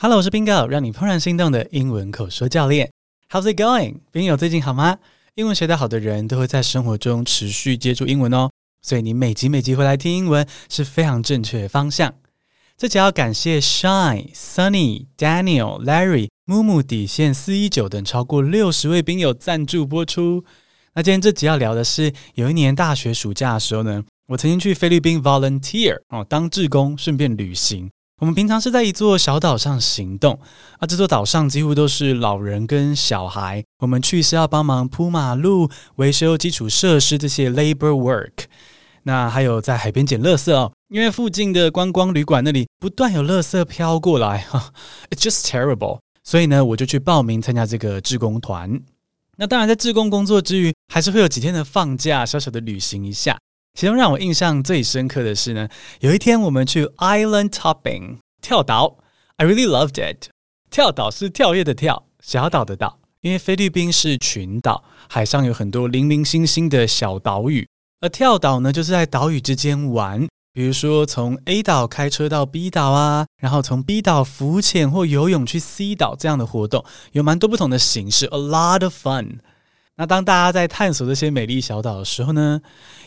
Hello，我是 Bingo，让你怦然心动的英文口说教练。How's it going？朋友最近好吗？英文学得好的人都会在生活中持续接触英文哦，所以你每集每集回来听英文是非常正确的方向。这集要感谢 Shine、Sunny、Daniel、Larry、木木底线四一九等超过六十位冰友赞助播出。那今天这集要聊的是，有一年大学暑假的时候呢，我曾经去菲律宾 volunteer 哦，当志工，顺便旅行。我们平常是在一座小岛上行动啊，这座岛上几乎都是老人跟小孩。我们去是要帮忙铺马路、维修基础设施这些 labor work。那还有在海边捡垃圾哦，因为附近的观光旅馆那里不断有垃圾飘过来哈，It's just terrible。所以呢，我就去报名参加这个志工团。那当然，在志工工作之余，还是会有几天的放假，小小的旅行一下。其中让我印象最深刻的是呢，有一天我们去 island Topping 跳岛，I really loved it。跳岛是跳跃的跳，小岛的岛，因为菲律宾是群岛，海上有很多零零星星的小岛屿，而跳岛呢，就是在岛屿之间玩，比如说从 A 岛开车到 B 岛啊，然后从 B 岛浮潜或游泳去 C 岛这样的活动，有蛮多不同的形式，a lot of fun。那当大家在探索这些美丽小岛的时候呢，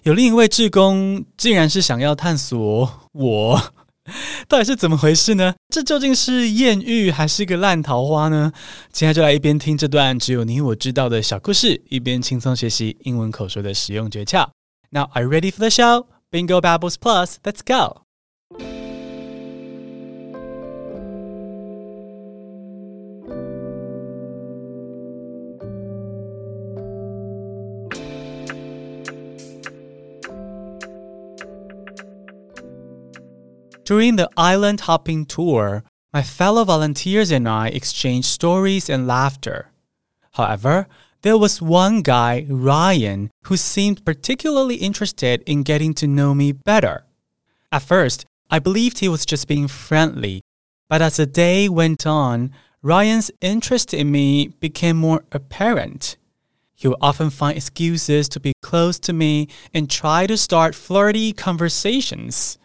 有另一位志工竟然是想要探索我，到底是怎么回事呢？这究竟是艳遇还是一个烂桃花呢？今天就来一边听这段只有你我知道的小故事，一边轻松学习英文口说的实用诀窍。Now, are you ready for the show? Bingo Babbles Plus, let's go! During the island hopping tour, my fellow volunteers and I exchanged stories and laughter. However, there was one guy, Ryan, who seemed particularly interested in getting to know me better. At first, I believed he was just being friendly, but as the day went on, Ryan's interest in me became more apparent. He would often find excuses to be close to me and try to start flirty conversations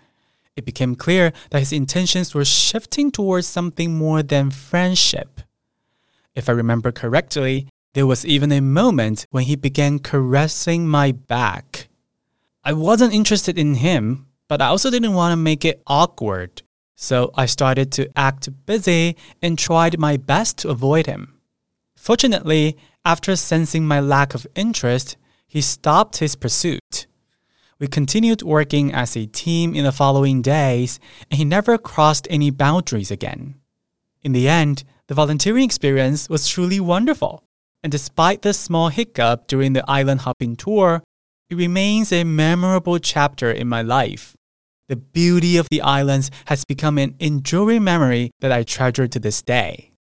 it became clear that his intentions were shifting towards something more than friendship. If I remember correctly, there was even a moment when he began caressing my back. I wasn't interested in him, but I also didn't want to make it awkward. So I started to act busy and tried my best to avoid him. Fortunately, after sensing my lack of interest, he stopped his pursuit. We continued working as a team in the following days, and he never crossed any boundaries again. In the end, the volunteering experience was truly wonderful. And despite the small hiccup during the island hopping tour, it remains a memorable chapter in my life. The beauty of the islands has become an enduring memory that I treasure to this day.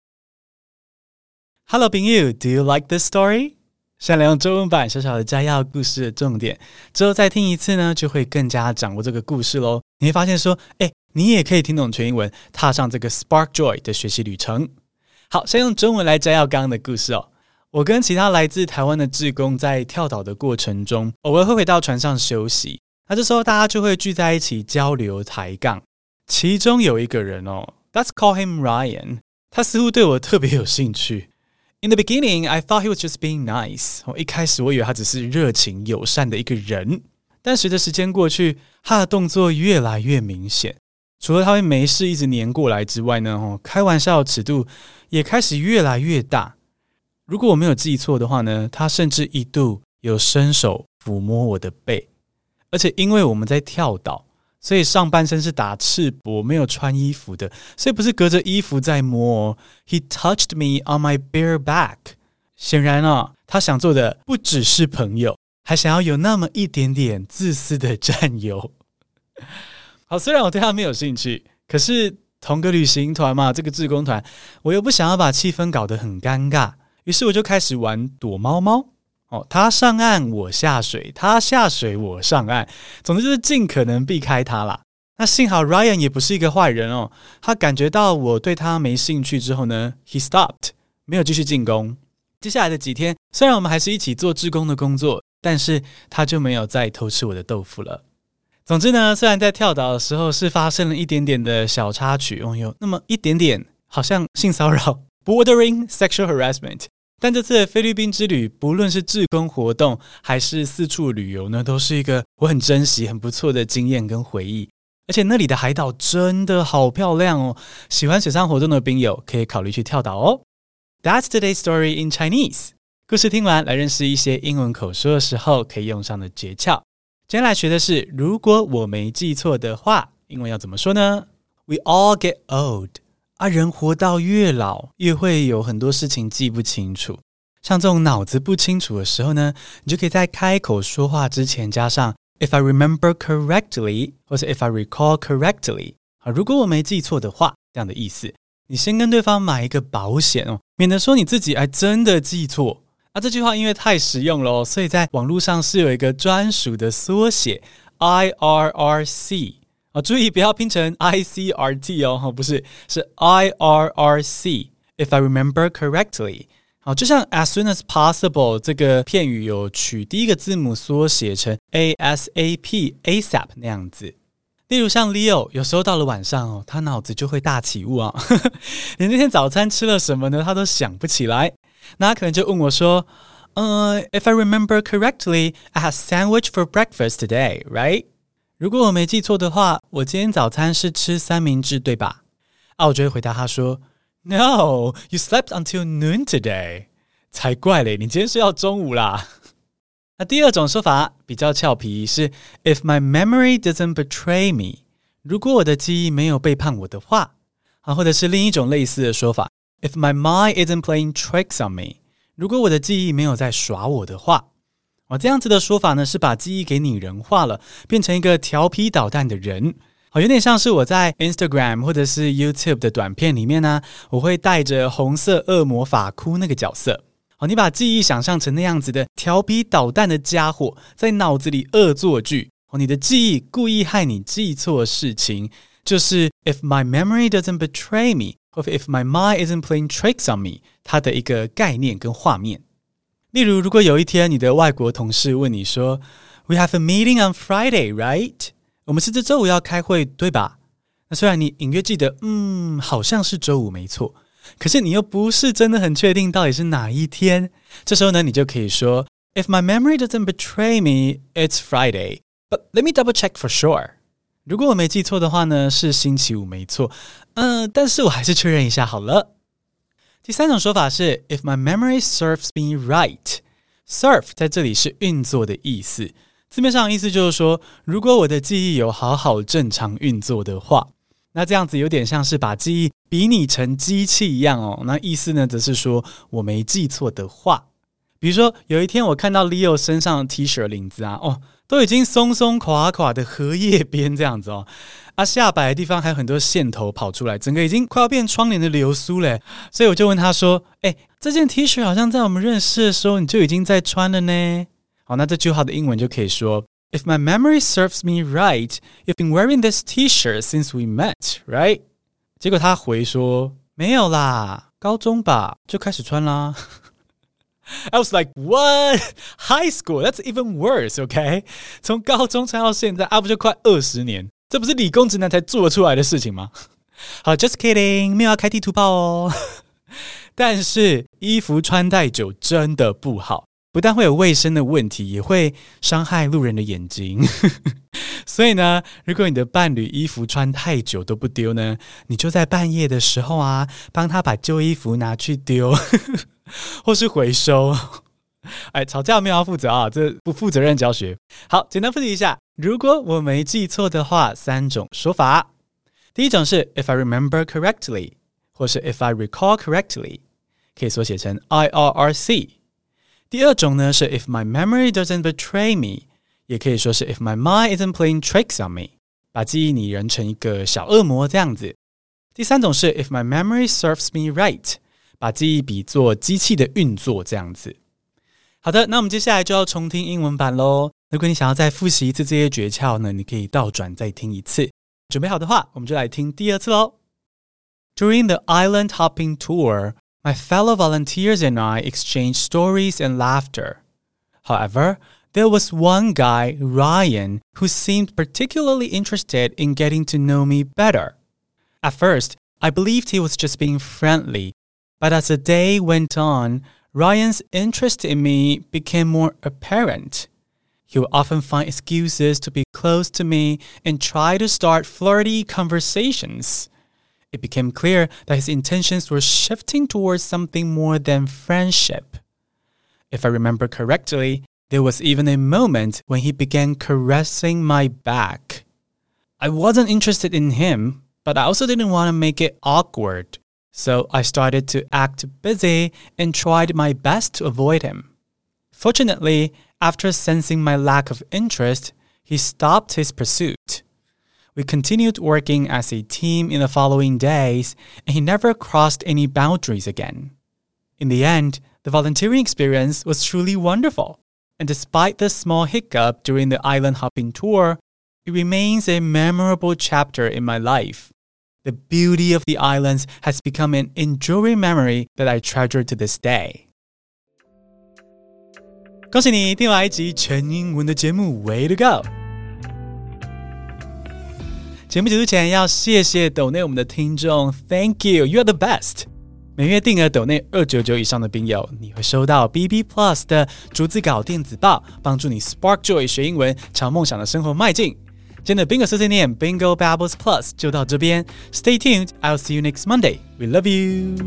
Hello, Bing do you like this story? 善良用中文版小小的摘要故事的重点，之后再听一次呢，就会更加掌握这个故事喽。你会发现说，哎，你也可以听懂全英文，踏上这个 Spark Joy 的学习旅程。好，先用中文来摘要刚刚的故事哦。我跟其他来自台湾的志工在跳岛的过程中，偶尔会回到船上休息。那这时候大家就会聚在一起交流抬杠。其中有一个人哦，Let's call him Ryan，他似乎对我特别有兴趣。In the beginning, I thought he was just being nice. 我一开始我以为他只是热情友善的一个人，但随着时间过去，他的动作越来越明显。除了他会没事一直黏过来之外呢，哦，开玩笑的尺度也开始越来越大。如果我没有记错的话呢，他甚至一度有伸手抚摸我的背，而且因为我们在跳岛。所以上半身是打赤膊，没有穿衣服的，所以不是隔着衣服在摸。He touched me on my bare back。显然啊，他想做的不只是朋友，还想要有那么一点点自私的占有。好，虽然我对他没有兴趣，可是同个旅行团嘛，这个志工团，我又不想要把气氛搞得很尴尬，于是我就开始玩躲猫猫。他上岸，我下水；他下水，我上岸。总之就是尽可能避开他啦。那幸好 Ryan 也不是一个坏人哦，他感觉到我对他没兴趣之后呢，he stopped，没有继续进攻。接下来的几天，虽然我们还是一起做志工的工作，但是他就没有再偷吃我的豆腐了。总之呢，虽然在跳岛的时候是发生了一点点的小插曲，哦，有那么一点点好像性骚扰 （bordering sexual harassment）。但这次菲律宾之旅，不论是志工活动还是四处旅游呢，都是一个我很珍惜、很不错的经验跟回忆。而且那里的海岛真的好漂亮哦！喜欢水上活动的宾友可以考虑去跳岛哦。That's today's story in Chinese。故事听完，来认识一些英文口说的时候可以用上的诀窍。今天来学的是，如果我没记错的话，英文要怎么说呢？We all get old。啊，人活到越老，越会有很多事情记不清楚。像这种脑子不清楚的时候呢，你就可以在开口说话之前加上 "If I remember correctly" 或者 "If I recall correctly"。啊，如果我没记错的话，这样的意思。你先跟对方买一个保险哦，免得说你自己还真的记错。啊，这句话因为太实用了哦，所以在网络上是有一个专属的缩写 IRRC。啊，注意不要拼成 I C R T 哦，不是，是 I R R C。If I remember correctly，好，就像 as soon as possible 这个片语有取第一个字母缩写成 A S A P ASAP 那样子。例如像 Leo，有时候到了晚上哦，他脑子就会大起雾啊，你那天早餐吃了什么呢？他都想不起来。那他可能就问我说：“呃，If I remember correctly, I had sandwich for breakfast today, right？” 如果我没记错的话，我今天早餐是吃三明治，对吧？啊，我就会回答他说：“No, you slept until noon today。”才怪嘞，你今天睡到中午啦。那第二种说法比较俏皮，是 “If my memory doesn't betray me”，如果我的记忆没有背叛我的话，啊，或者是另一种类似的说法：“If my mind isn't playing tricks on me”，如果我的记忆没有在耍我的话。哦，这样子的说法呢，是把记忆给拟人化了，变成一个调皮捣蛋的人。好，有点像是我在 Instagram 或者是 YouTube 的短片里面呢，我会带着红色恶魔法哭那个角色。好，你把记忆想象成那样子的调皮捣蛋的家伙，在脑子里恶作剧。哦，你的记忆故意害你记错事情，就是 If my memory doesn't betray me，或 If my mind isn't playing tricks on me，它的一个概念跟画面。例如，如果有一天你的外国同事问你说：“We have a meeting on Friday, right？” 我们是这周五要开会，对吧？那虽然你隐约记得，嗯，好像是周五没错，可是你又不是真的很确定到底是哪一天。这时候呢，你就可以说：“If my memory doesn't betray me, it's Friday, but let me double check for sure。”如果我没记错的话呢，是星期五没错，嗯、呃，但是我还是确认一下好了。第三种说法是，If my memory serves me right，serve 在这里是运作的意思，字面上的意思就是说，如果我的记忆有好好正常运作的话，那这样子有点像是把记忆比拟成机器一样哦。那意思呢，则是说我没记错的话，比如说有一天我看到 Leo 身上的 T 恤领子啊，哦。都已经松松垮垮的荷叶边这样子哦，啊，下摆的地方还有很多线头跑出来，整个已经快要变窗帘的流苏嘞。所以我就问他说：“哎，这件 T 恤好像在我们认识的时候你就已经在穿了呢。”好，那这句话的英文就可以说：“If my memory serves me right, you've been wearing this T-shirt since we met, right？” 结果他回说：“没有啦，高中吧就开始穿啦。” I was like, what? High school? That's even worse, okay? 从高中穿到现在，啊不就快二十年？这不是理工直男才做出来的事情吗？好，just kidding，没有要开地图炮哦。但是衣服穿太久真的不好，不但会有卫生的问题，也会伤害路人的眼睛。所以呢，如果你的伴侣衣服穿太久都不丢呢，你就在半夜的时候啊，帮他把旧衣服拿去丢。或是回收，哎，吵架没有要负责啊，这不负责任教学。好，简单复习一下，如果我没记错的话，三种说法。第一种是 if I remember correctly，或是 if I recall correctly，可以缩写成 IRRC。第二种呢是 if my memory doesn't betray me，也可以说是 if my mind isn't playing tricks on me，把记忆拟人成一个小恶魔这样子。第三种是 if my memory serves me right。把记忆比作机器的运作这样子。好的，那我们接下来就要重听英文版喽。如果你想要再复习一次这些诀窍呢，你可以倒转再听一次。准备好的话，我们就来听第二次喽。During the island hopping tour, my fellow volunteers and I exchanged stories and laughter. However, there was one guy, Ryan, who seemed particularly interested in getting to know me better. At first, I believed he was just being friendly, but as the day went on, Ryan's interest in me became more apparent. He would often find excuses to be close to me and try to start flirty conversations. It became clear that his intentions were shifting towards something more than friendship. If I remember correctly, there was even a moment when he began caressing my back. I wasn't interested in him, but I also didn't want to make it awkward. So I started to act busy and tried my best to avoid him. Fortunately, after sensing my lack of interest, he stopped his pursuit. We continued working as a team in the following days, and he never crossed any boundaries again. In the end, the volunteering experience was truly wonderful. And despite the small hiccup during the island hopping tour, it remains a memorable chapter in my life. The beauty of the islands has become an enduring memory that I treasure to this day. 恭喜你听完一集全英文的节目，Way to go！节目结束前要谢谢抖内我们的听众，Thank you，You are the best。每月定额抖内二九九以上的宾友，你会收到 BB Plus 的逐字稿电子报，帮助你 Spark Joy 学英文，朝梦想的生活迈进。今天的 Bingo 碎碎念 Bingo Babbles Plus 就到这边，Stay tuned，I'll see you next Monday. We love you.